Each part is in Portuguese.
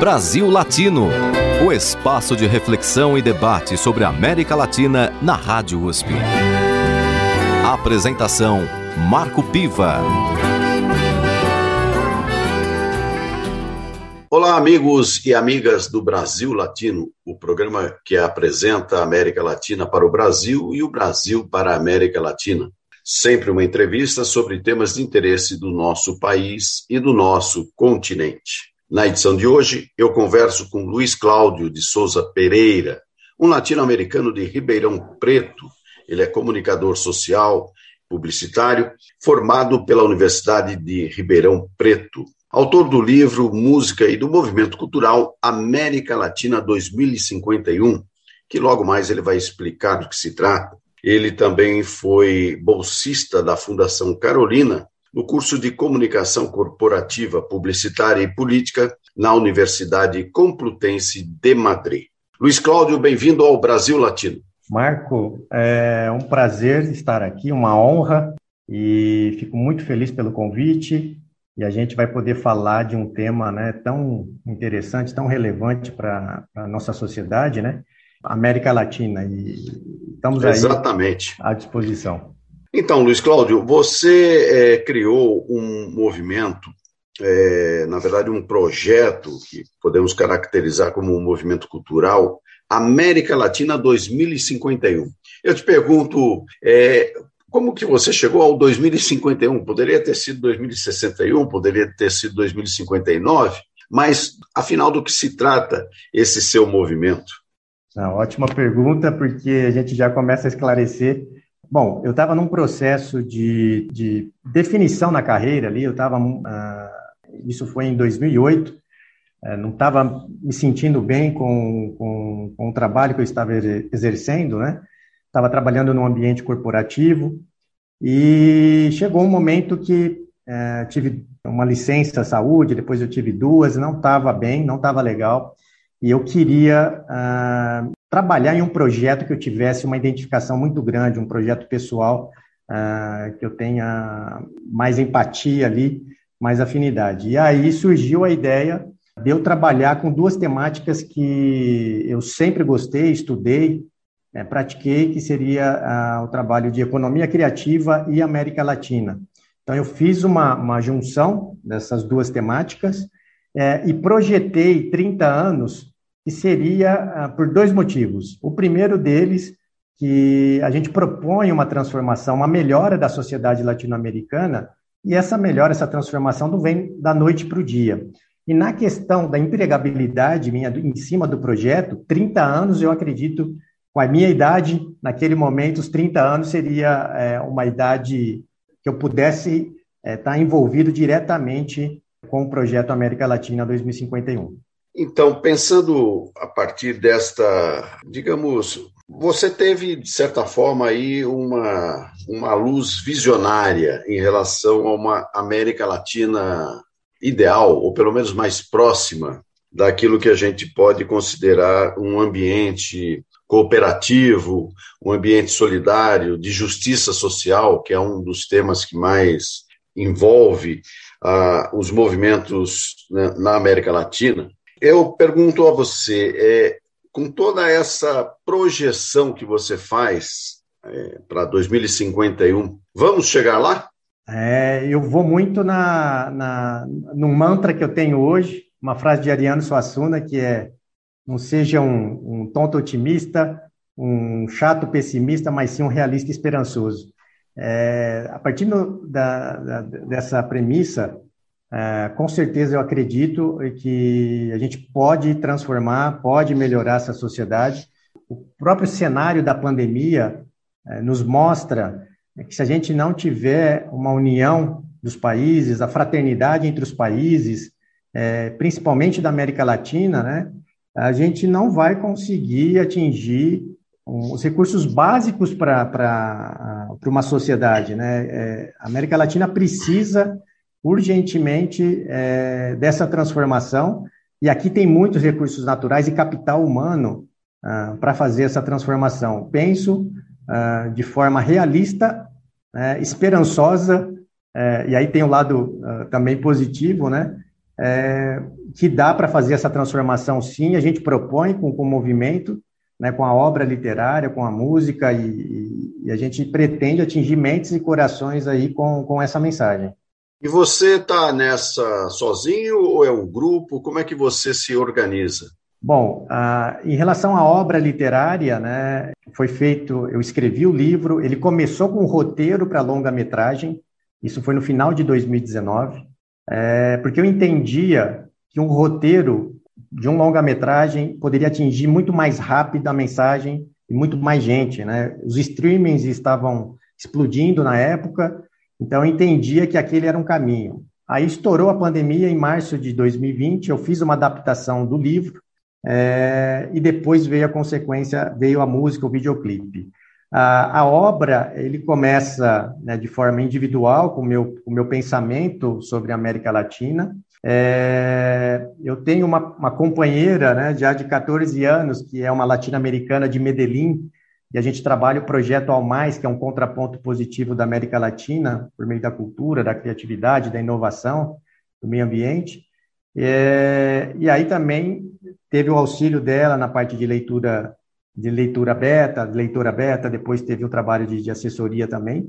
Brasil Latino, o espaço de reflexão e debate sobre a América Latina na Rádio USP. Apresentação Marco Piva. Olá, amigos e amigas do Brasil Latino, o programa que apresenta a América Latina para o Brasil e o Brasil para a América Latina. Sempre uma entrevista sobre temas de interesse do nosso país e do nosso continente. Na edição de hoje, eu converso com Luiz Cláudio de Souza Pereira, um latino-americano de Ribeirão Preto. Ele é comunicador social, publicitário, formado pela Universidade de Ribeirão Preto. Autor do livro Música e do Movimento Cultural América Latina 2051, que logo mais ele vai explicar do que se trata. Ele também foi bolsista da Fundação Carolina no curso de Comunicação Corporativa, Publicitária e Política na Universidade Complutense de Madrid. Luiz Cláudio, bem-vindo ao Brasil Latino. Marco, é um prazer estar aqui, uma honra, e fico muito feliz pelo convite. E a gente vai poder falar de um tema né, tão interessante, tão relevante para a nossa sociedade, né? América Latina. E estamos Exatamente. aí à disposição. Então, Luiz Cláudio, você é, criou um movimento, é, na verdade, um projeto que podemos caracterizar como um movimento cultural, América Latina 2051. Eu te pergunto, é, como que você chegou ao 2051? Poderia ter sido 2061, poderia ter sido 2059, mas afinal do que se trata esse seu movimento? Ah, ótima pergunta, porque a gente já começa a esclarecer. Bom, eu estava num processo de, de, definição na carreira ali, eu estava, ah, isso foi em 2008, eh, não estava me sentindo bem com, com, com, o trabalho que eu estava exercendo, né? Estava trabalhando num ambiente corporativo e chegou um momento que eh, tive uma licença saúde, depois eu tive duas, não estava bem, não estava legal e eu queria uh, trabalhar em um projeto que eu tivesse uma identificação muito grande, um projeto pessoal uh, que eu tenha mais empatia ali, mais afinidade. E aí surgiu a ideia de eu trabalhar com duas temáticas que eu sempre gostei, estudei, né, pratiquei, que seria uh, o trabalho de economia criativa e América Latina. Então, eu fiz uma, uma junção dessas duas temáticas é, e projetei 30 anos seria ah, por dois motivos. O primeiro deles, que a gente propõe uma transformação, uma melhora da sociedade latino-americana, e essa melhora, essa transformação não vem da noite para o dia. E na questão da empregabilidade minha em cima do projeto, 30 anos, eu acredito, com a minha idade, naquele momento, os 30 anos seria é, uma idade que eu pudesse estar é, tá envolvido diretamente com o projeto América Latina 2051. Então, pensando a partir desta, digamos, você teve, de certa forma, aí uma, uma luz visionária em relação a uma América Latina ideal, ou pelo menos mais próxima daquilo que a gente pode considerar um ambiente cooperativo, um ambiente solidário, de justiça social, que é um dos temas que mais envolve uh, os movimentos né, na América Latina. Eu pergunto a você, é, com toda essa projeção que você faz é, para 2051, vamos chegar lá? É, eu vou muito na, na, no mantra que eu tenho hoje, uma frase de Ariano Suassuna, que é não seja um, um tonto otimista, um chato pessimista, mas sim um realista esperançoso. É, a partir do, da, da, dessa premissa, é, com certeza eu acredito que a gente pode transformar, pode melhorar essa sociedade. O próprio cenário da pandemia é, nos mostra que se a gente não tiver uma união dos países, a fraternidade entre os países, é, principalmente da América Latina, né, a gente não vai conseguir atingir os recursos básicos para uma sociedade. Né? É, a América Latina precisa urgentemente é, dessa transformação, e aqui tem muitos recursos naturais e capital humano ah, para fazer essa transformação. Penso ah, de forma realista, é, esperançosa, é, e aí tem o lado ah, também positivo, né? é, que dá para fazer essa transformação sim, a gente propõe com, com o movimento, né, com a obra literária, com a música, e, e, a gente pretende atingir mentes e corações aí com, com essa mensagem. E você está nessa sozinho ou é um grupo? Como é que você se organiza? Bom, ah, em relação à obra literária, né, foi feito, eu escrevi o livro, ele começou com um roteiro para longa-metragem, isso foi no final de 2019, é, porque eu entendia que um roteiro de um longa-metragem poderia atingir muito mais rápido a mensagem e muito mais gente, né? Os streamings estavam explodindo na época, então eu entendia que aquele era um caminho. Aí estourou a pandemia em março de 2020, eu fiz uma adaptação do livro, é, e depois veio a consequência, veio a música, o videoclipe. A, a obra, ele começa né, de forma individual, com o meu, o meu pensamento sobre a América Latina. É, eu tenho uma, uma companheira, né, já de 14 anos, que é uma latino-americana de Medellín, e a gente trabalha o projeto Ao Mais, que é um contraponto positivo da América Latina, por meio da cultura, da criatividade, da inovação, do meio ambiente. É, e aí também teve o auxílio dela na parte de leitura de leitura beta, leitura beta, depois teve o trabalho de, de assessoria também.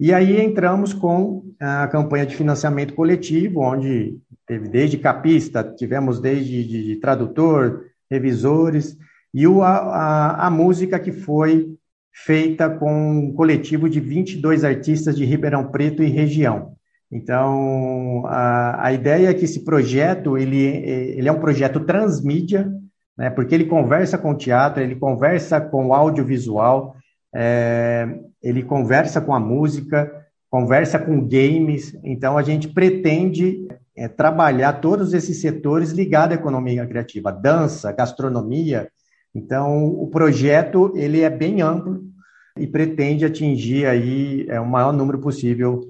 E aí entramos com a campanha de financiamento coletivo, onde teve desde capista, tivemos desde de, de tradutor, revisores, e o, a, a, música que foi feita com um coletivo de 22 artistas de Ribeirão Preto e região. Então, a, a ideia é que esse projeto, ele, ele é um projeto transmídia, né, porque ele conversa com o teatro, ele conversa com o audiovisual, é, ele conversa com a música, conversa com games, então a gente pretende é, trabalhar todos esses setores ligados à economia criativa, dança, gastronomia, então o projeto ele é bem amplo e pretende atingir aí é, o maior número possível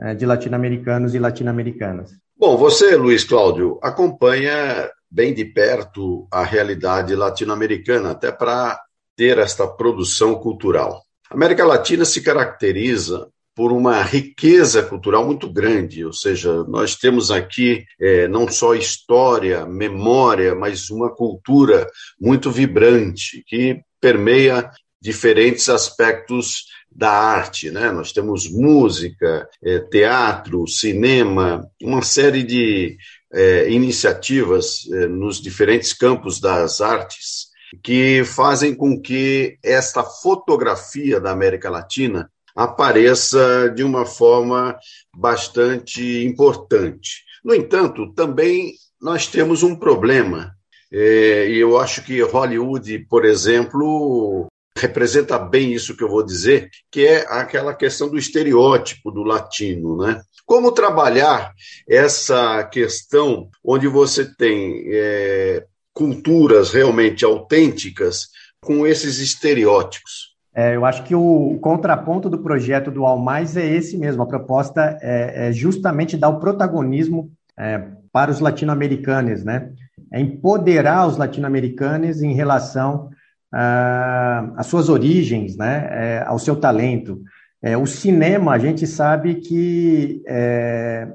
é, de latino-americanos e latino-americanas. Bom, você, Luiz Cláudio, acompanha bem de perto a realidade latino-americana, até para ter esta produção cultural. A América Latina se caracteriza por uma riqueza cultural muito grande, ou seja, nós temos aqui é, não só história, memória, mas uma cultura muito vibrante que permeia diferentes aspectos da arte, né? Nós temos música, é, teatro, cinema, uma série de é, iniciativas é, nos diferentes campos das artes que fazem com que esta fotografia da América Latina apareça de uma forma bastante importante. No entanto, também nós temos um problema, é, e eu acho que Hollywood, por exemplo, representa bem isso que eu vou dizer, que é aquela questão do estereótipo do latino, né? Como trabalhar essa questão onde você tem é, culturas realmente autênticas com esses estereótipos? É, eu acho que o contraponto do projeto do All Mais é esse mesmo. A proposta é, é justamente dar o protagonismo é, para os latino-americanos, né? É empoderar os latino-americanos em relação às suas origens, né, é, ao seu talento. É, o cinema, a gente sabe que é,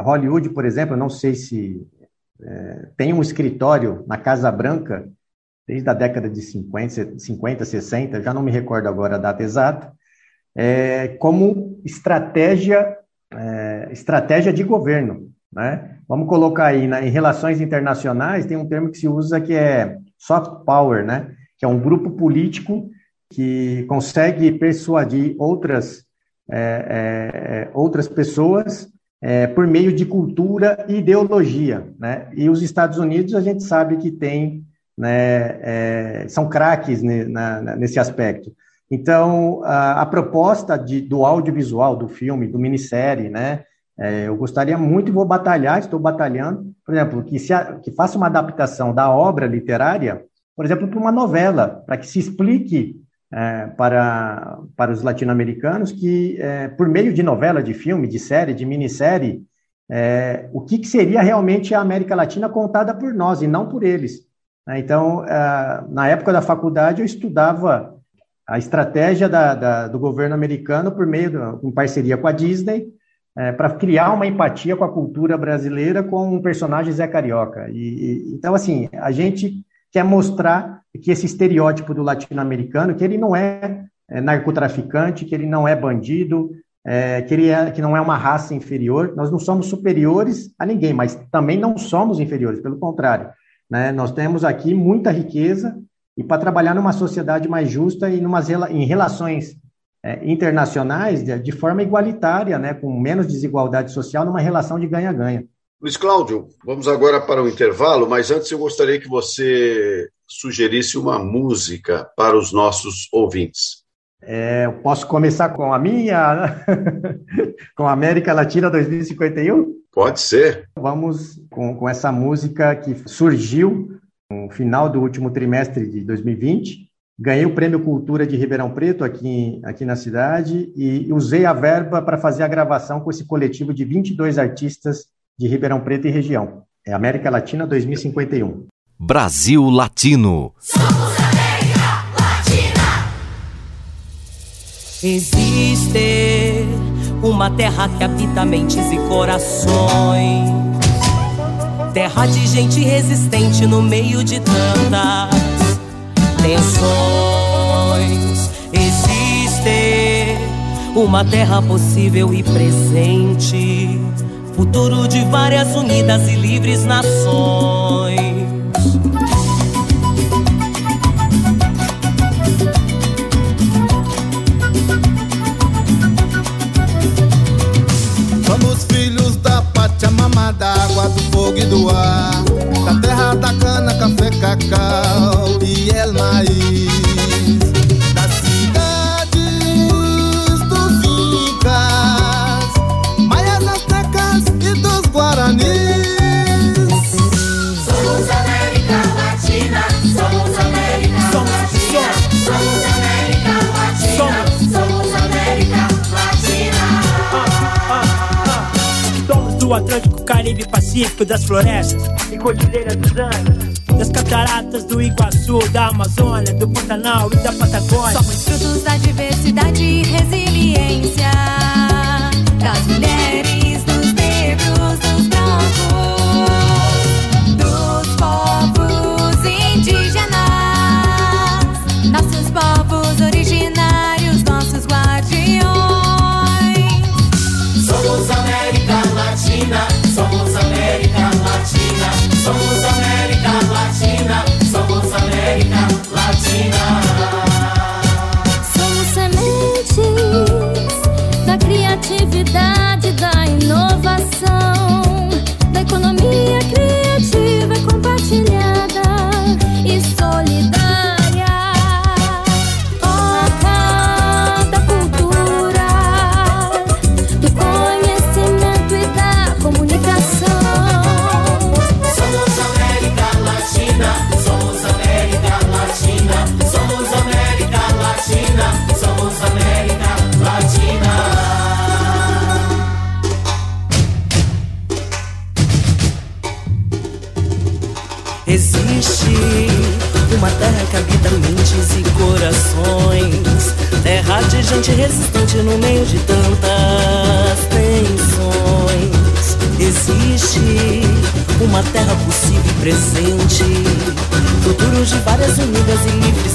Hollywood, por exemplo, não sei se tem um escritório na Casa Branca desde a década de 50, 50 60, já não me recordo agora a data exata, é, como estratégia, é, estratégia de governo. Né? Vamos colocar aí, né, em relações internacionais, tem um termo que se usa que é soft power, né? que é um grupo político que consegue persuadir outras, é, é, é, outras pessoas é, por meio de cultura e ideologia. Né? E os Estados Unidos, a gente sabe que tem, né, é, são craques nesse aspecto. Então, a, a proposta de, do audiovisual, do filme, do minissérie, né, é, eu gostaria muito e vou batalhar, estou batalhando, por exemplo, que, se a, que faça uma adaptação da obra literária por exemplo, para uma novela, para que se explique é, para, para os latino-americanos que, é, por meio de novela, de filme, de série, de minissérie, é, o que, que, seria realmente a América Latina contada por nós e não por eles. Né? Então, é, na época da faculdade, eu estudava a estratégia da, da, do governo americano por meio, de, em parceria com a Disney, é, para criar uma empatia com a cultura brasileira com o personagem Zé Carioca. E, e, então, assim, a gente quer mostrar que esse estereótipo do latino-americano, que ele não é, é narcotraficante, que ele não é bandido, é, que, ele é, que não é uma raça inferior. Nós não somos superiores a ninguém, mas também não somos inferiores, pelo contrário. Né? Nós temos aqui muita riqueza e para trabalhar numa sociedade mais justa e numas, em relações é, internacionais de, de, forma igualitária, né, com menos desigualdade social, numa relação de ganha-ganha. Luiz Cláudio, vamos agora para o intervalo, mas antes eu gostaria que você sugerisse uma música para os nossos ouvintes. É, eu posso começar com a minha, com a América Latina 2051? Pode ser. Vamos com, com essa música que surgiu no final do último trimestre de 2020, Ganhei o Prêmio Cultura de Ribeirão Preto aqui, aqui na cidade e usei a verba para fazer a gravação com esse coletivo de 22 artistas de Ribeirão Preto e região. É América Latina 2051. Brasil Latino. Somos América Latina. Existe uma terra que habita mentes e corações. Terra de gente resistente no meio de tantas tensões. Existe uma terra possível e presente, futuro de várias unidas e livres nações. Do ar, Caribe, Pacífico, das florestas. E cordilheira dos Andes, das cataratas do Iguaçu, da Amazônia, do Pantanal e da Patagônia. Somos frutos da diversidade e resiliência. Das mulheres, somos América Latina, somos América Latina. Somos sementes da criatividade, da inovação, da economia criativa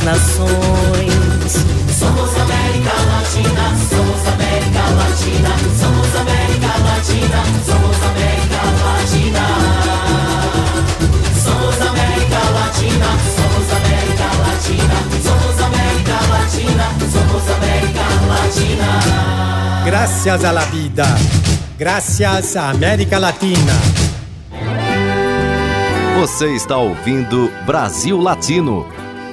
nações. Somos América Latina, somos América Latina, somos América Latina, somos América Latina. Somos América Latina, somos América Latina, somos América Latina, somos América Latina. Gracias a la vida. Gracias a América Latina. Você está ouvindo Brasil Latino,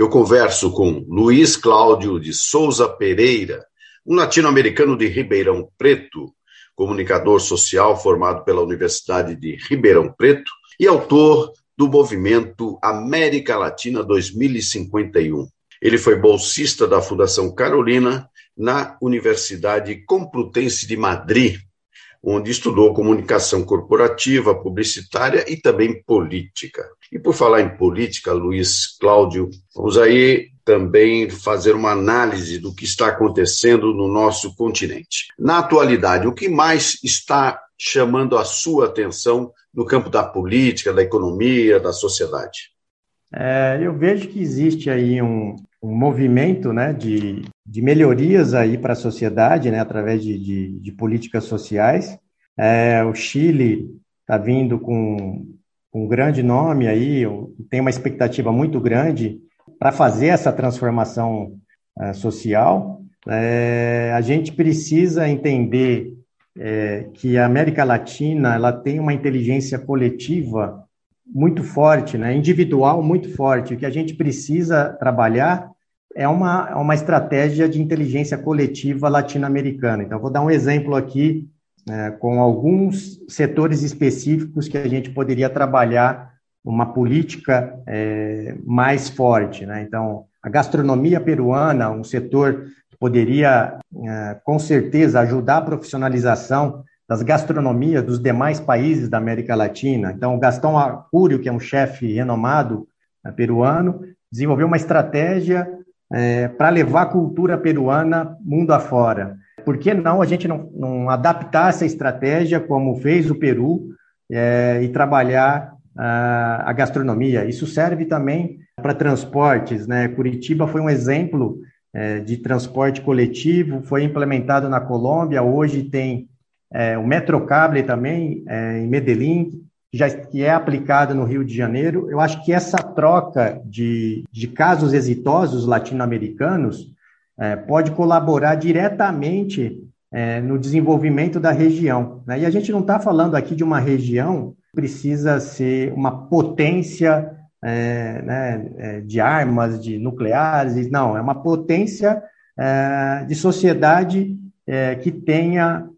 eu converso com Luiz Cláudio de Souza Pereira, um latino-americano de Ribeirão Preto, comunicador social formado pela Universidade de Ribeirão Preto e autor do movimento América Latina 2051. Ele foi bolsista da Fundação Carolina na Universidade Complutense de Madrid, onde estudou comunicação corporativa, publicitária e também política. E por falar em política, Luiz Cláudio, vamos aí também fazer uma análise do que está acontecendo no nosso continente. Na atualidade, o que mais está chamando a sua atenção no campo da política, da economia, da sociedade? É, eu vejo que existe aí um, um movimento né, de, de melhorias aí para a sociedade, né, através de, de, de políticas sociais. É, o Chile está vindo com, um grande nome aí, tem uma expectativa muito grande para fazer essa transformação é, social. É, a gente precisa entender é, que a América Latina ela tem uma inteligência coletiva muito forte, né, individual muito forte. O que a gente precisa trabalhar é uma, é uma estratégia de inteligência coletiva latino-americana. Então, vou dar um exemplo aqui é, com alguns setores específicos que a gente poderia trabalhar uma política é, mais forte. Né? Então, a gastronomia peruana, um setor que poderia, é, com certeza, ajudar a profissionalização das gastronomias dos demais países da América Latina. Então, Gastão Acúrio, que é um chefe renomado é, peruano, desenvolveu uma estratégia é, para levar a cultura peruana mundo afora. Por que não a gente não, não adaptar essa estratégia como fez o Peru é, e trabalhar a, a gastronomia? Isso serve também para transportes. Né? Curitiba foi um exemplo é, de transporte coletivo, foi implementado na Colômbia, hoje tem é, o Metrocable também, é, em Medellín, já, que é aplicado no Rio de Janeiro. Eu acho que essa troca de, de casos exitosos latino-americanos é, pode colaborar diretamente é, no desenvolvimento da região. Né? E a gente não está falando aqui de uma região que precisa ser uma potência é, né, é, de armas, de nucleares, não, é uma potência de sociedade que tenha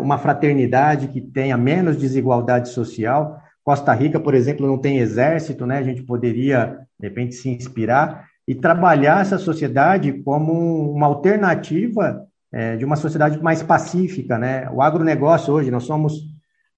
uma fraternidade que tenha menos desigualdade social. Costa Rica, por exemplo, não tem exército, né? A gente poderia, de repente, se inspirar e trabalhar essa sociedade como uma alternativa é, de uma sociedade mais pacífica, né? O agronegócio hoje, nós somos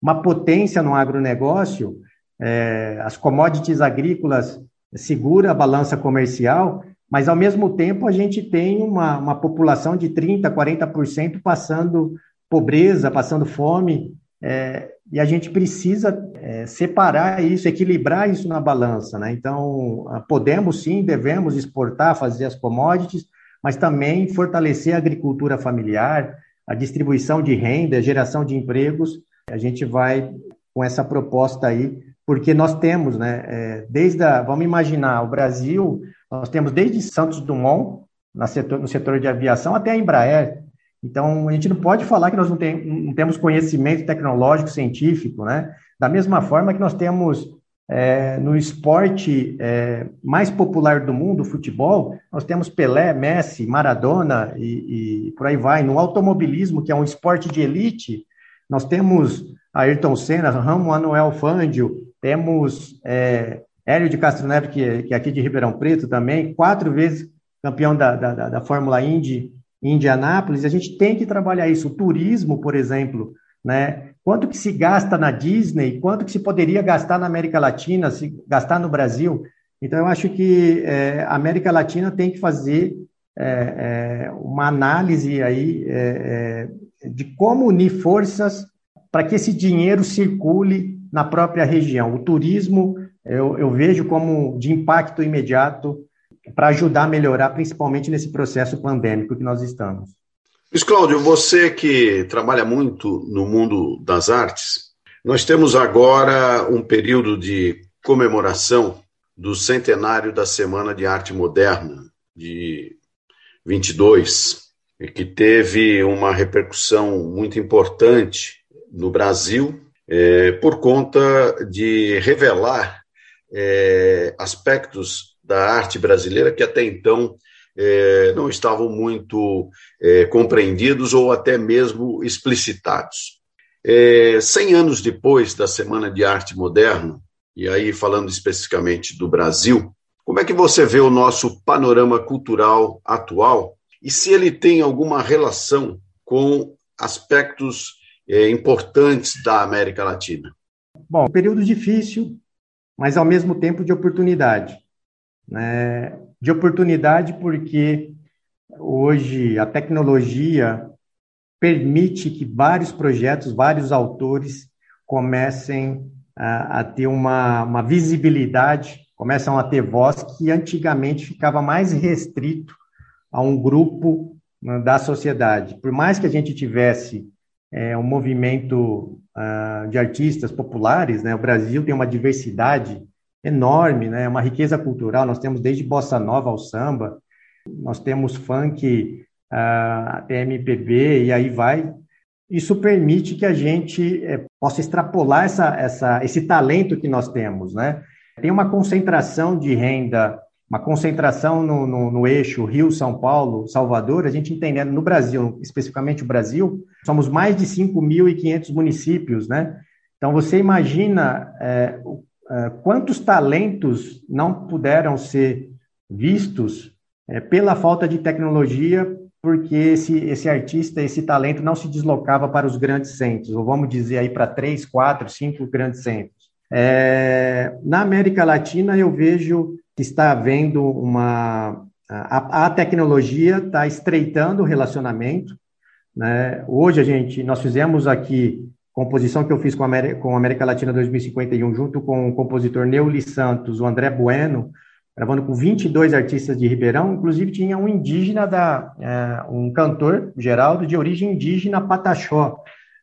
uma potência no agronegócio, é, as commodities agrícolas segura a balança comercial, mas ao mesmo tempo a gente tem uma, uma população de 30%, 40% passando pobreza, passando fome, é, e a gente precisa é, separar isso, equilibrar isso na balança. Né? Então, ah, podemos sim, devemos exportar, fazer as commodities, mas também fortalecer a agricultura familiar, a distribuição de renda, a geração de empregos. A gente vai com essa proposta aí, porque nós temos, né, é, desde a, vamos imaginar, o Brasil, nós temos desde Santos Dumont, setor, no setor de aviação, até a Embraer, então, a gente não pode falar que nós não, tem, não temos conhecimento tecnológico, científico, né? Da mesma forma que nós temos é, no esporte é, mais popular do mundo, o futebol, nós temos Pelé, Messi, Maradona e, e, por aí vai. No automobilismo, que é um esporte de elite, nós temos Ayrton Senna, Ramon Manuel Fangio, temos é, Hélio de Castro Neto, que, que é aqui de Ribeirão Preto também, quatro vezes campeão da, da, da Fórmula Indy em Indianápolis, a gente tem que trabalhar isso. O turismo, por exemplo, né? Quanto que se gasta na Disney, quanto que se poderia gastar na América Latina, se gastar no Brasil. Então, eu acho que é, a América Latina tem que fazer é, é, uma análise aí é, é, de como unir forças para que esse dinheiro circule na própria região. O turismo eu, eu vejo como de impacto imediato para ajudar a melhorar, principalmente nesse processo pandêmico que nós estamos. Luiz Cláudio, você que trabalha muito no mundo das artes, nós temos agora um período de comemoração do centenário da Semana de Arte Moderna, de 22, que teve uma repercussão muito importante no Brasil, é, por conta de revelar é, aspectos da arte brasileira que até então é, não estavam muito é, compreendidos ou até mesmo explicitados. É, 100 anos depois da Semana de Arte Moderna, e aí falando especificamente do Brasil, como é que você vê o nosso panorama cultural atual e se ele tem alguma relação com aspectos importantes da América Latina? Bom, período difícil, mas ao mesmo tempo de oportunidade. Né? De oportunidade porque hoje a tecnologia permite que vários projetos, vários autores comecem a, a ter uma, uma visibilidade, começam a ter voz que antigamente ficava mais restrito a um grupo né, da sociedade. Por mais que a gente tivesse é, um movimento uh, de artistas populares, né, o Brasil tem uma diversidade enorme, né, uma riqueza cultural, nós temos desde bossa nova ao samba, nós temos funk, uh, MPB e aí vai. Isso permite que a gente é, possa extrapolar essa, essa, esse talento que nós temos, né? Tem uma concentração de renda, uma concentração no, no, no eixo Rio, São Paulo, Salvador, a gente entendendo no Brasil, especificamente o Brasil, somos mais de 5.500 municípios, né? Então, você imagina é, é, quantos talentos não puderam ser vistos é, pela falta de tecnologia, porque esse, esse artista, esse talento não se deslocava para os grandes centros, ou vamos dizer aí para três, quatro, cinco grandes centros. É, na América Latina, eu vejo que está havendo uma. A, a tecnologia está estreitando o relacionamento. Né? Hoje, a gente, nós fizemos aqui composição que eu fiz com a América, com América Latina 2051, junto com o compositor Neuli Santos, o André Bueno, gravando com 22 artistas de Ribeirão, inclusive tinha um indígena, da, é, um cantor, Geraldo, de origem indígena, Pataxó.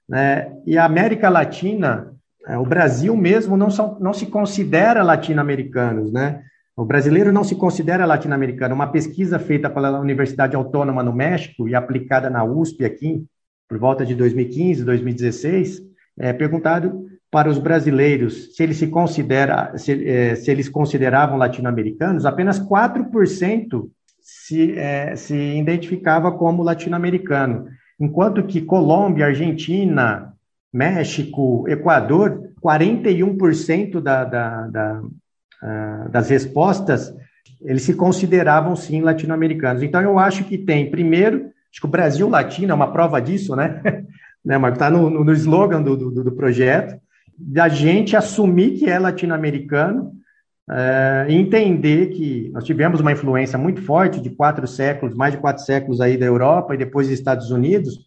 Né? E a América Latina, é, o Brasil mesmo não, são, não se considera latino-americanos, né? O brasileiro não se considera latino-americano. Uma pesquisa feita pela Universidade Autônoma no México e aplicada na USP aqui, por volta de 2015, 2016, é perguntado para os brasileiros, se eles se considera, se, é, se eles consideravam latino-americanos, apenas 4% se, é, se identificava como latino-americano, enquanto que Colômbia, Argentina, México, Equador, 41% da, da, da, uh, das respostas eles se consideravam sim latino-americanos. Então eu acho que tem, primeiro, acho que o Brasil Latino é uma prova disso, né? né, Marco? Está no, no, slogan do, do, do projeto da gente assumir que é latino-americano, é, entender que nós tivemos uma influência muito forte de quatro séculos, mais de quatro séculos aí da Europa e depois dos Estados Unidos,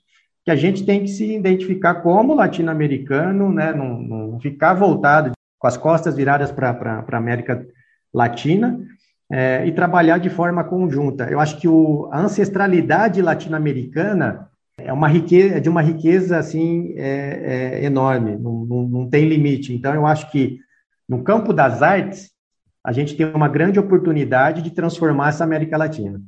que a gente tem que se identificar como latino-americano, né, não, não, ficar voltado com as costas viradas para a América Latina é, e trabalhar de forma conjunta. Eu acho que o, a ancestralidade latino-americana é uma riqueza, é de uma riqueza assim é, é enorme, não, não, não, tem limite. Então, eu acho que no campo das artes a gente tem uma grande oportunidade de transformar essa América Latina.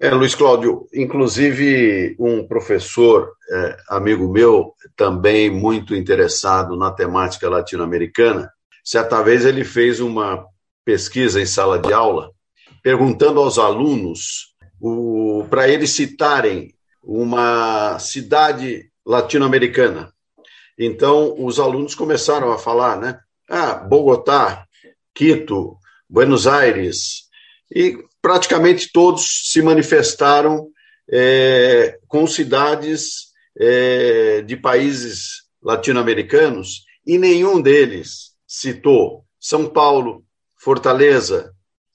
É, Luiz Cláudio, inclusive um professor, é, amigo meu, também muito interessado na temática latino-americana, certa vez ele fez uma pesquisa em sala de aula, perguntando aos alunos para eles citarem uma cidade latino-americana. Então, os alunos começaram a falar, né? Ah, Bogotá, Quito, Buenos Aires, e praticamente todos se manifestaram é, com cidades é, de países latino-americanos e nenhum deles citou São Paulo, Fortaleza,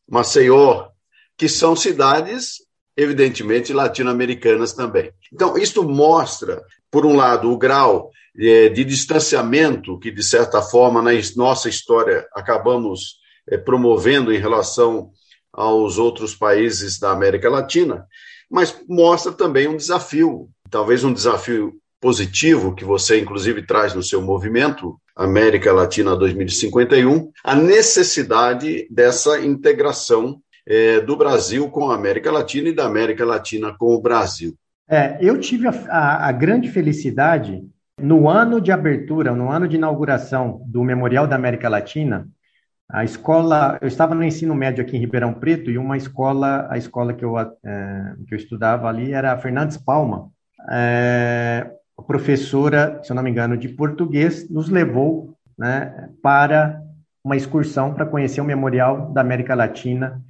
Maceió, que são cidades evidentemente latino-americanas também. Então, isto mostra, por um lado, o grau é, de distanciamento que, de certa forma, na nossa história acabamos é, promovendo em relação aos outros países da América Latina, mas mostra também um desafio, talvez um desafio positivo que você, inclusive, traz no seu movimento América Latina 2051, a necessidade dessa integração é, do Brasil com a América Latina e da América Latina com o Brasil. É, eu tive a, a, a grande felicidade no ano de abertura, no ano de inauguração do Memorial da América Latina, a escola, eu estava no ensino médio aqui em Ribeirão Preto e uma escola, a escola que eu, é, que eu estava ali era a Fernandes Palma. É, a professora, se eu não me engano, de português, nos levou né, para uma excursão para conhecer o Memorial da América Latina.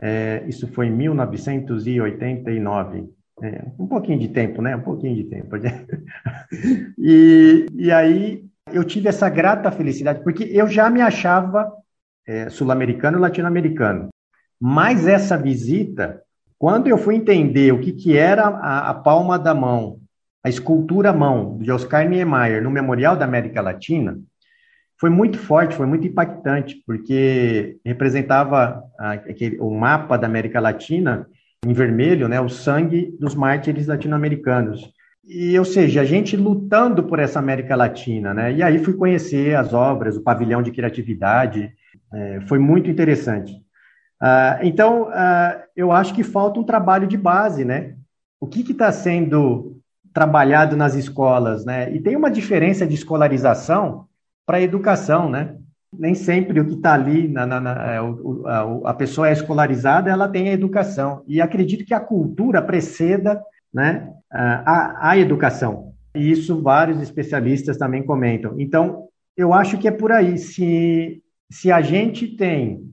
É, isso foi em 1989. É, um pouquinho de tempo, né? Um pouquinho de tempo. e, e aí eu tive essa grata felicidade, porque eu já me achava é, sul-americano e latino-americano. Mas essa visita, quando eu fui entender o que, que era a, a palma da mão, a escultura à mão de Oscar Niemeyer no Memorial da América Latina, foi muito forte, foi muito impactante, porque representava aquele, o mapa da América Latina em vermelho, né, o sangue dos mártires latino-americanos. E, ou seja, a gente lutando por essa América Latina, né? E aí fui conhecer as obras, o pavilhão de criatividade, é, foi muito interessante. Ah, então, ah, eu acho que falta um trabalho de base, né? O que está sendo trabalhado nas escolas, né? E tem uma diferença de escolarização para educação, né? Nem sempre o que está ali, na, na, na é, a, a, pessoa é escolarizada, ela tem a educação. E acredito que a cultura preceda né, a, a educação. E isso vários especialistas também comentam. Então, eu acho que é por aí. Se, se a gente tem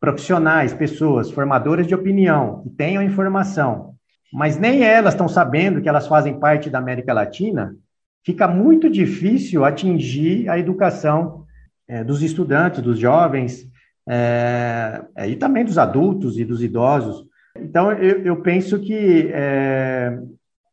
profissionais, pessoas, formadoras de opinião, que tenham informação, mas nem elas estão sabendo que elas fazem parte da América Latina, fica muito difícil atingir a educação é, dos estudantes, dos jovens, é, é, e também dos adultos e dos idosos. Então, eu, eu penso que é,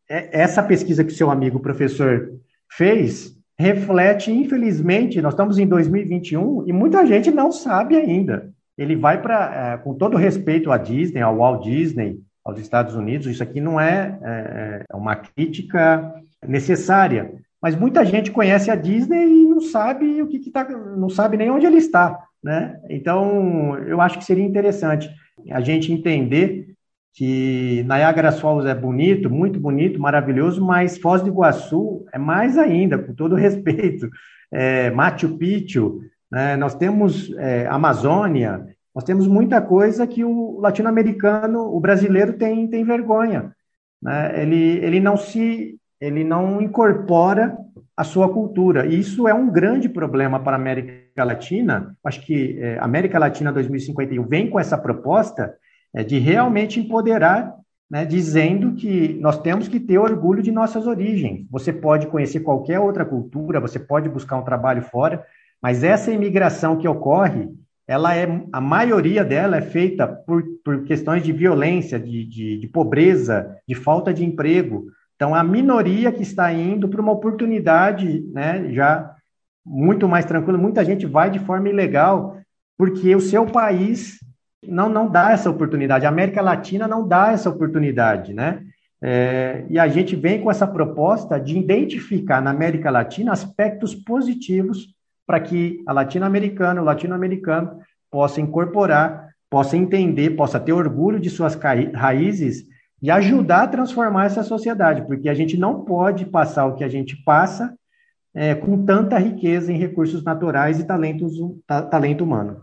é, essa pesquisa que seu amigo professor fez reflete, infelizmente, nós estamos em 2021 e muita gente não sabe ainda. Ele vai para, é, com todo respeito à Disney, ao Walt Disney, aos Estados Unidos, isso aqui não é, é, é uma crítica necessária. Mas muita gente conhece a Disney e não sabe o que está, não sabe nem onde ele está, né? Então, eu acho que seria interessante a gente entender que Niagara Falls é bonito, muito bonito, maravilhoso, mas Foz do Iguaçu é mais ainda, com todo respeito. É, Machu Picchu, né? nós temos é, Amazônia, nós temos muita coisa que o latino-americano, o brasileiro tem, tem vergonha. Né? Ele, ele não se ele não incorpora a sua cultura. E isso é um grande problema para a América Latina. Acho que é, América Latina 2051 vem com essa proposta é, de realmente empoderar, né, dizendo que nós temos que ter orgulho de nossas origens. Você pode conhecer qualquer outra cultura, você pode buscar um trabalho fora, mas essa imigração que ocorre, ela é a maioria dela é feita por, por questões de violência, de, de, de pobreza, de falta de emprego. Então, a minoria que está indo para uma oportunidade, né, já muito mais tranquila, muita gente vai de forma ilegal, porque o seu país não, não dá essa oportunidade, a América Latina não dá essa oportunidade, né? É, e a gente vem com essa proposta de identificar na América Latina aspectos positivos para que a latino-americana, o latino-americano possa incorporar, possa entender, possa ter orgulho de suas raízes e ajudar a transformar essa sociedade, porque a gente não pode passar o que a gente passa é, com tanta riqueza em recursos naturais e talentos, talento humano.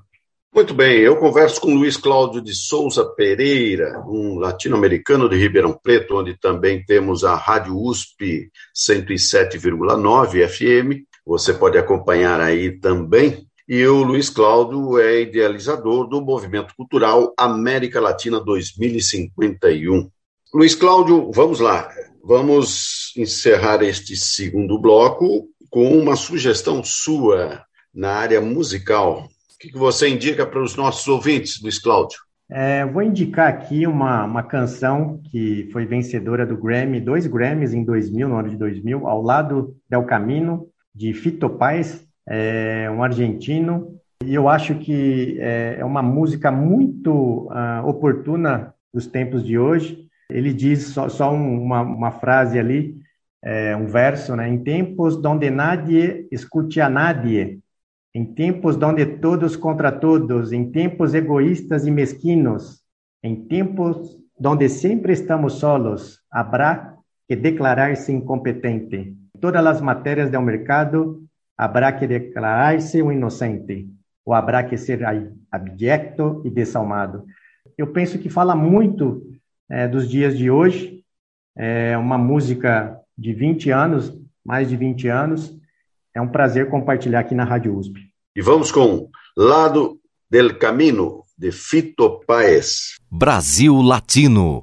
Muito bem, eu converso com Luiz Cláudio de Souza Pereira, um latino-americano de Ribeirão Preto, onde também temos a Rádio USP 107,9 FM. Você pode acompanhar aí também. E o Luiz Cláudio é idealizador do movimento cultural América Latina 2051. Luiz Cláudio, vamos lá. Vamos encerrar este segundo bloco com uma sugestão sua na área musical. O que você indica para os nossos ouvintes, Luiz Cláudio? É, vou indicar aqui uma, uma canção que foi vencedora do Grammy, dois Grammys em 2000, no ano de 2000, ao lado del Camino, de Fito Paz, é, um argentino. E eu acho que é, é uma música muito uh, oportuna dos tempos de hoje. Ele diz só, só uma, uma, frase ali, é, um verso, né? Em tempos donde nadie escute a nadie, em tempos donde todos contra todos, em tempos egoístas e mesquinos, em tempos donde sempre estamos solos, habrá que declarar-se incompetente. Em todas as matérias do mercado, habrá que declarar-se um inocente, ou habrá que ser abjecto e desalmado. Eu penso que fala muito é, dos dias de hoje. É uma música de 20 anos, mais de 20 anos. É um prazer compartilhar aqui na Rádio USP. E vamos com Lado del Camino, de Fito Paes. Brasil Latino.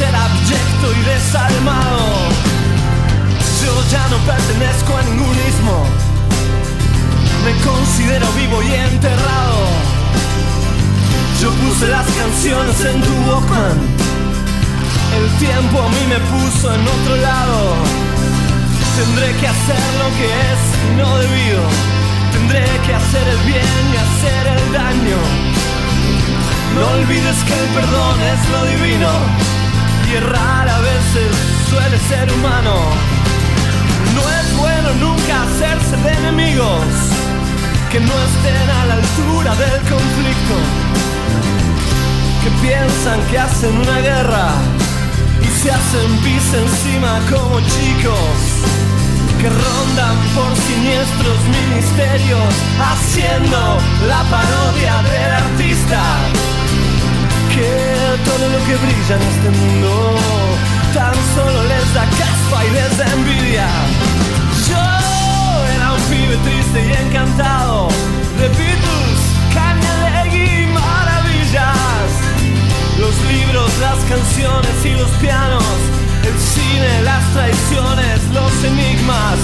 Ser abyecto y desalmado. Yo ya no pertenezco a ningún ismo. Me considero vivo y enterrado. Yo puse las canciones en tu Walkman. El tiempo a mí me puso en otro lado. Tendré que hacer lo que es no debido. Tendré que hacer el bien y hacer el daño. No olvides que el perdón es lo divino. Y errar a veces suele ser humano. No es bueno nunca hacerse de enemigos que no estén a la altura del conflicto, que piensan que hacen una guerra y se hacen pis encima como chicos, que rondan por siniestros ministerios haciendo la parodia del artista, que todo lo que brilla en este mundo tan solo les da caspa y les da envidia. Yo era un pibe triste y encantado de Beatles, Cañalegui y maravillas. Los libros, las canciones y los pianos, el cine, las traiciones, los enigmas.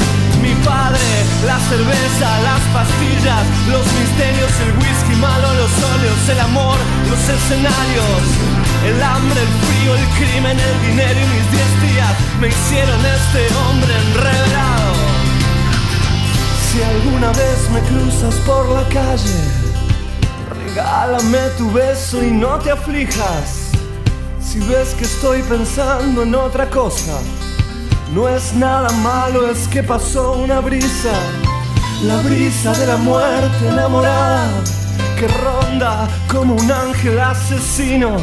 Mi padre, la cerveza, las pastillas, los misterios, el whisky malo, los óleos, el amor, los escenarios. El hambre, el frío, el crimen, el dinero y mis diez días me hicieron este hombre enredado. Si alguna vez me cruzas por la calle, regálame tu beso y no te aflijas. Si ves que estoy pensando en otra cosa, no es nada malo, es que pasó una brisa, la brisa de la muerte enamorada, que ronda como un ángel asesino.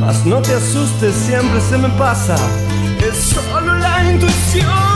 Mas no te asustes, siempre se me pasa, es solo la intuición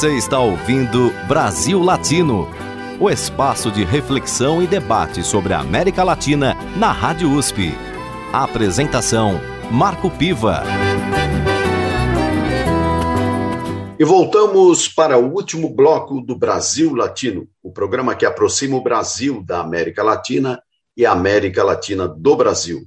Você está ouvindo Brasil Latino, o espaço de reflexão e debate sobre a América Latina na Rádio USP. A apresentação: Marco Piva. E voltamos para o último bloco do Brasil Latino, o programa que aproxima o Brasil da América Latina e a América Latina do Brasil.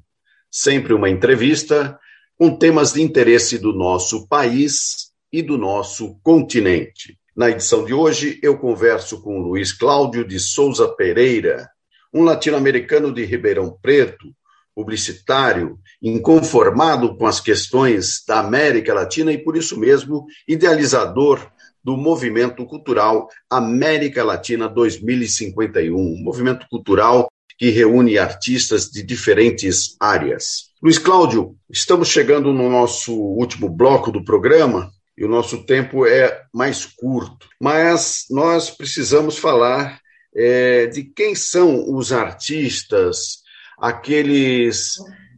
Sempre uma entrevista com temas de interesse do nosso país e do nosso continente. Na edição de hoje, eu converso com Luiz Cláudio de Souza Pereira, um latino-americano de Ribeirão Preto, publicitário, inconformado com as questões da América Latina e, por isso mesmo, idealizador do movimento cultural América Latina 2051, um movimento cultural que reúne artistas de diferentes áreas. Luiz Cláudio, estamos chegando no nosso último bloco do programa e o nosso tempo é mais curto. Mas nós precisamos falar é, de quem são os artistas, aqueles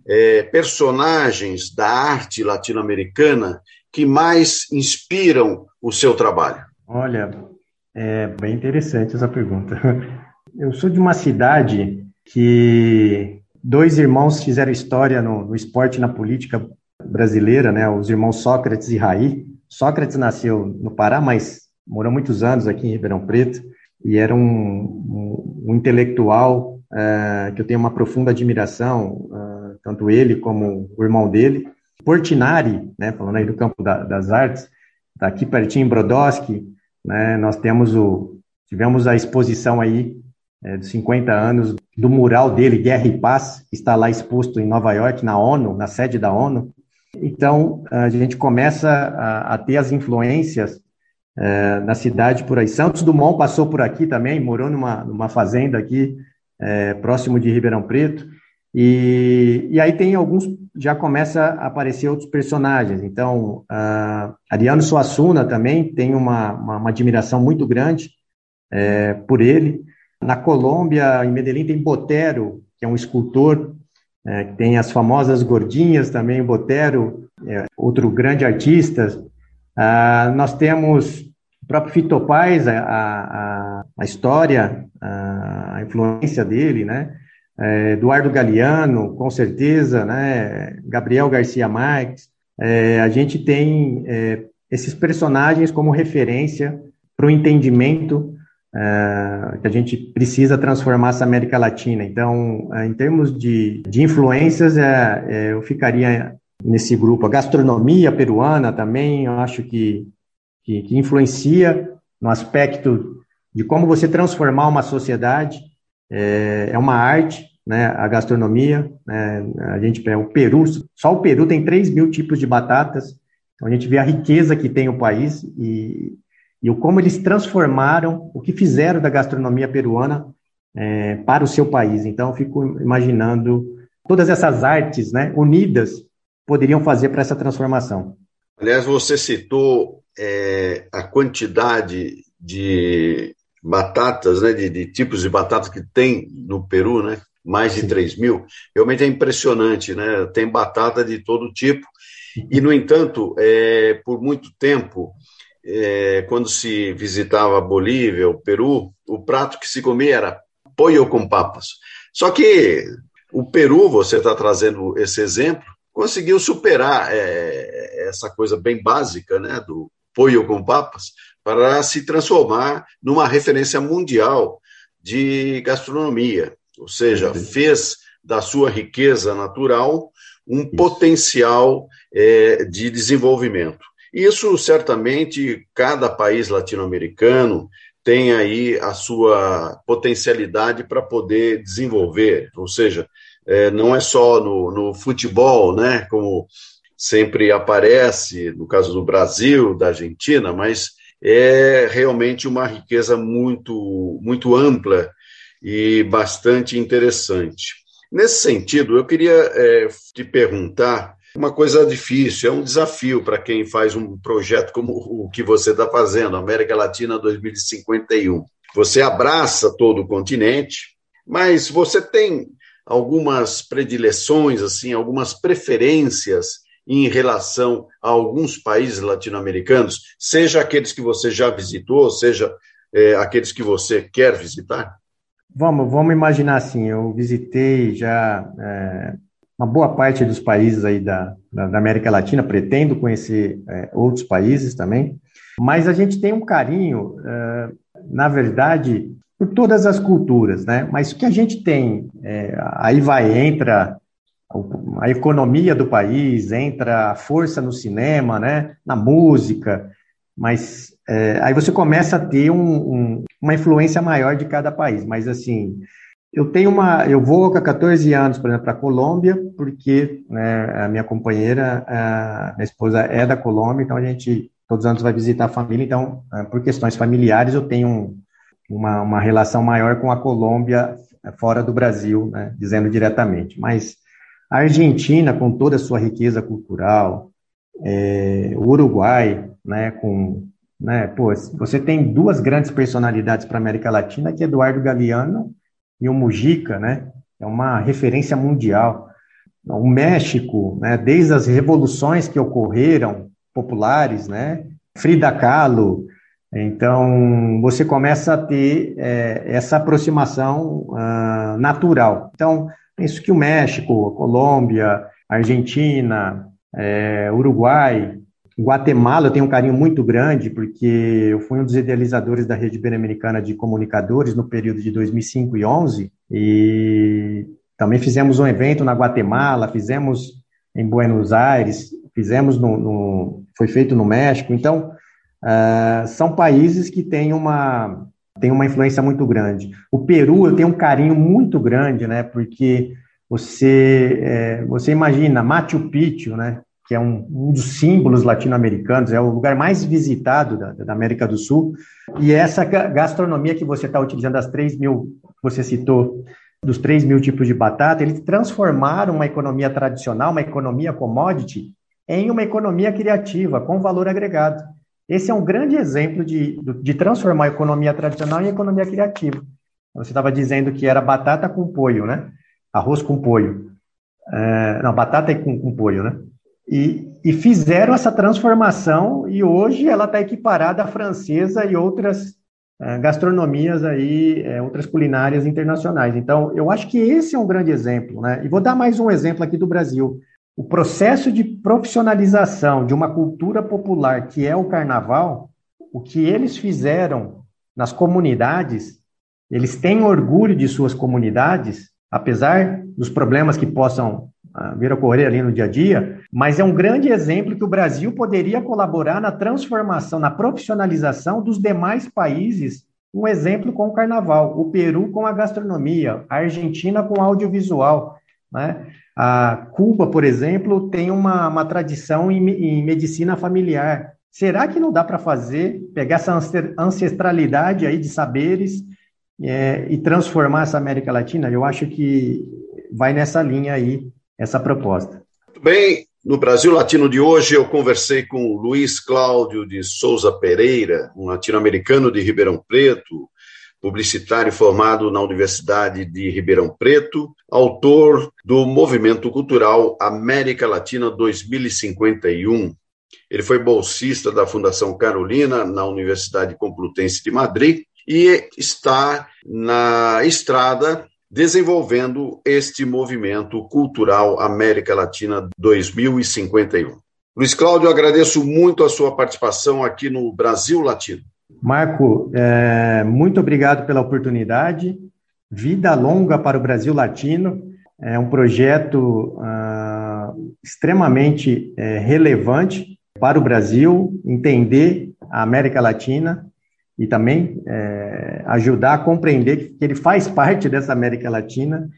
é, personagens da arte latino-americana que mais inspiram o seu trabalho. Olha, é bem interessante essa pergunta. Eu sou de uma cidade que dois irmãos fizeram história no, no esporte e na política brasileira, né? Os irmãos Sócrates e Raí. Sócrates nasceu no Pará, mas morou muitos anos aqui em Ribeirão Preto e era um, um, um intelectual uh, que eu tenho uma profunda admiração, uh, tanto ele como o irmão dele. Portinari, né, falando aí do campo da, das artes, tá aqui pertinho em Brodowski, né, nós temos o, tivemos a exposição aí é, dos 50 anos do mural dele, Guerra e Paz, que está lá exposto em Nova York, na ONU, na sede da ONU, então, a gente começa a, a ter as influências é, na cidade por aí. Santos Dumont passou por aqui também, morou numa, numa fazenda aqui, é, próximo de Ribeirão Preto. E, e aí tem alguns, já começa a aparecer outros personagens. Então, Ariano Suassuna também tem uma, uma, uma admiração muito grande é, por ele. Na Colômbia, em Medellín, tem Botero, que é um escultor é, tem as famosas gordinhas também, Botero, é, outro grande artista. Ah, nós temos o próprio Fito Paz, a, a, a história, a, a, influência dele, né? É, Eduardo Galeano, com certeza, né? Gabriel Garcia Marques. É, a gente tem é, esses personagens como referência para o entendimento uh, que a gente precisa transformar essa América Latina. Então, uh, em termos de, de influências, uh, eu ficaria nesse grupo. A gastronomia peruana também, eu acho que, que, que influencia no aspecto de como você transformar uma sociedade. É, é uma arte, né, a gastronomia. Né, a gente pega o Peru, só o Peru tem 3 mil tipos de batatas. Então a gente vê a riqueza que tem o país e, e o como eles transformaram, o que fizeram da gastronomia peruana é, para o seu país. Então, eu fico imaginando todas essas artes né, unidas poderiam fazer para essa transformação. Aliás, você citou é, a quantidade de batatas, né, de, de, tipos de batatas que tem no Peru, né? Mais de Sim. 3 mil. Realmente é impressionante, né? Tem batata de todo tipo. E, no entanto, é, por muito tempo, é, quando se visitava Bolívia, o Peru, o prato que se comia era pollo com papas. Só que o Peru, você está trazendo esse exemplo, conseguiu superar é, essa coisa bem básica né, do pollo com papas para se transformar numa referência mundial de gastronomia, ou seja, fez da sua riqueza natural um potencial é, de desenvolvimento. Isso certamente cada país latino-americano tem aí a sua potencialidade para poder desenvolver, ou seja, é, não é só no, no futebol, né, como sempre aparece no caso do Brasil, da Argentina, mas é realmente uma riqueza muito, muito ampla e bastante interessante. Nesse sentido, eu queria é, te perguntar uma coisa difícil, é um desafio para quem faz um projeto como o que você está fazendo, América Latina 2051. Você abraça todo o continente, mas você tem algumas predileções, assim, algumas preferências em relação a alguns países latino-americanos, seja aqueles que você já visitou, seja é, aqueles que você quer visitar? Vamos, vamos imaginar assim, eu visitei já é, uma boa parte dos países aí da, da, América Latina, pretendo conhecer é, outros países também, mas a gente tem um carinho, é, na verdade, por todas as culturas, né? Mas o que a gente tem, é, aí vai, entra a economia do país, entra a força no cinema, né? Na música, mas é, aí você começa a ter um, um, uma influência maior de cada país. Mas assim, eu tenho uma, eu vou com 14 anos, por exemplo, para a Colômbia, porque né, a minha companheira, a minha esposa é da Colômbia, então a gente todos os anos vai visitar a família. Então, é, por questões familiares, eu tenho um, uma, uma relação maior com a Colômbia é, fora do Brasil, né, dizendo diretamente. Mas a Argentina, com toda a sua riqueza cultural, é, o Uruguai, né, com, né, pô, você tem duas grandes personalidades para a América Latina, que é Eduardo Galeano e o Mujica, né, é uma referência mundial. O México, né, desde as revoluções que ocorreram populares, né, Frida Kahlo, então, você começa a ter é, essa aproximação uh, natural. Então, penso que o México, a Colômbia, a Argentina, é, Uruguai, Guatemala, eu tenho um carinho muito grande, porque eu fui um dos idealizadores da Rede Ibero-Americana de Comunicadores no período de 2005 e 2011, e também fizemos um evento na Guatemala, fizemos em Buenos Aires, fizemos no, no foi feito no México, então uh, são países que têm uma, têm uma influência muito grande. O Peru, eu tenho um carinho muito grande, né, porque você, é, você imagina Machu Picchu, né, que é um, um dos símbolos latino-americanos, é o lugar mais visitado da, da, América do Sul, e essa gastronomia que você está utilizando, as 3 mil, você citou, dos 3 mil tipos de batata, eles transformaram uma economia tradicional, uma economia commodity, em uma economia criativa, com valor agregado. Esse é um grande exemplo de, de transformar a economia tradicional em economia criativa. Você estava dizendo que era batata com poio, né? Arroz com poio. É, não, batata com, com poio, né? E, e, fizeram essa transformação e hoje ela está equiparada à francesa e outras é, gastronomias aí, é, outras culinárias internacionais. Então, eu acho que esse é um grande exemplo, né? E vou dar mais um exemplo aqui do Brasil. O processo de profissionalização de uma cultura popular que é o carnaval, o que eles fizeram nas comunidades, eles têm orgulho de suas comunidades, apesar dos problemas que possam uh, vir a ocorrer ali no dia a dia, mas é um grande exemplo que o Brasil poderia colaborar na transformação, na profissionalização dos demais países. Um exemplo com o carnaval, o Peru com a gastronomia, a Argentina com o audiovisual. Né? A Cuba, por exemplo, tem uma, uma tradição em, em medicina familiar. Será que não dá para fazer, pegar essa ancestralidade aí de saberes é, e transformar essa América Latina? Eu acho que vai nessa linha aí essa proposta. Muito bem. No Brasil Latino de hoje, eu conversei com Luiz Cláudio de Souza Pereira, um latino-americano de Ribeirão Preto, publicitário formado na Universidade de Ribeirão Preto, autor do Movimento Cultural América Latina 2051. Ele foi bolsista da Fundação Carolina na Universidade Complutense de Madrid e está na estrada desenvolvendo este movimento cultural América Latina 2051. Luiz Cláudio, agradeço muito a sua participação aqui no Brasil Latino. Marco, é, muito obrigado pela oportunidade. Vida longa para o Brasil Latino. É um projeto ah, extremamente é, relevante para o Brasil entender a América Latina e também é, ajudar a compreender que ele faz parte dessa América Latina.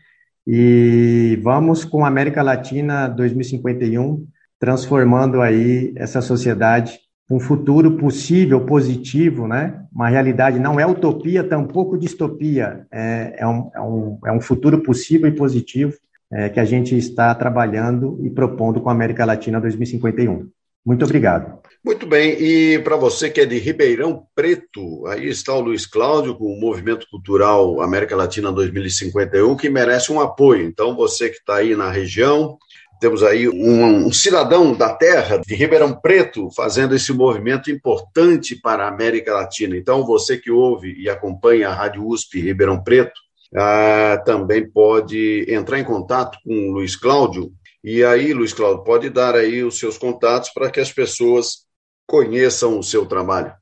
E vamos com a América Latina 2051 transformando aí essa sociedade um futuro possível, positivo, né? Uma realidade não é utopia, tampouco distopia, é, é, um, é, um, é um futuro possível e positivo é, que a gente está trabalhando e propondo com a América Latina 2051. Muito obrigado. Muito bem, e para você que é de Ribeirão Preto, aí está o Luiz Cláudio com o Movimento Cultural América Latina 2051, que merece um apoio. Então, você que está aí na região, Temos aí um, um, cidadão da terra, de Ribeirão Preto, fazendo esse movimento importante para a América Latina. Então, você que ouve e acompanha a Rádio USP Ribeirão Preto, ah, também pode entrar em contato com o Luiz Cláudio. E aí, Luiz Cláudio, pode dar aí os seus contatos para que as pessoas conheçam o seu trabalho.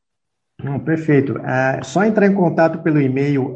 Não, perfeito. É só entrar em contato pelo e-mail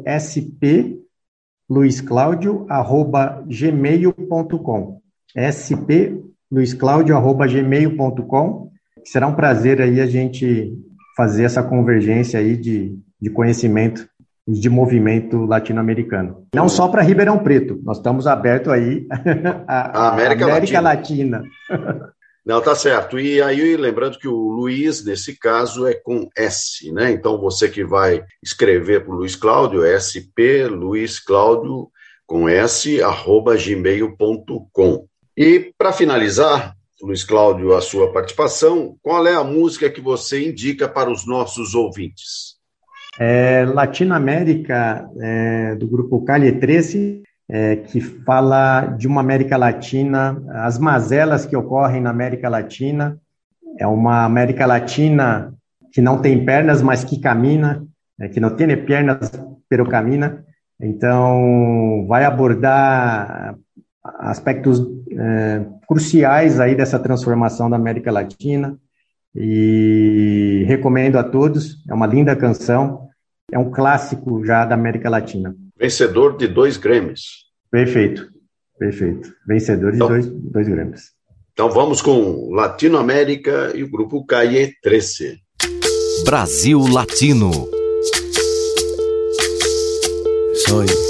spluisclaudio.gmail.com spluisclaudio.gmail.com Será um prazer aí a gente fazer essa convergência aí de, de conhecimento de movimento latino-americano. Não só para Ribeirão Preto, nós estamos abertos aí à América, América Latina. Latina. Não, tá certo. E aí, lembrando que o Luiz, nesse caso, é com S, né? Então, você que vai escrever para o Luiz Cláudio, é SP, Luiz Cláudio, com S, arroba gmail.com. E, para finalizar, Luiz Cláudio, a sua participação, qual é a música que você indica para os nossos ouvintes? É, Latinoamérica, é, do grupo Calle 13, é, que fala de uma América Latina, as mazelas que ocorrem na América Latina. É uma América Latina que não tem pernas, mas que camina, é, que não tem pernas, pero camina. Então, vai abordar aspectos é, cruciais aí dessa transformação da América Latina e recomendo a todos. É uma linda canção, é um clássico já da América Latina. Vencedor de dois Grêmios. Perfeito, perfeito. Vencedor de então, dois, dois Grêmios. Então vamos com Latinoamérica e o grupo Calle 13. Brasil Latino. Soy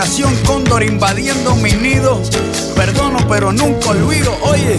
operación Cóndor invadiendo mi nido. Perdono pero nunca olvido. Oye,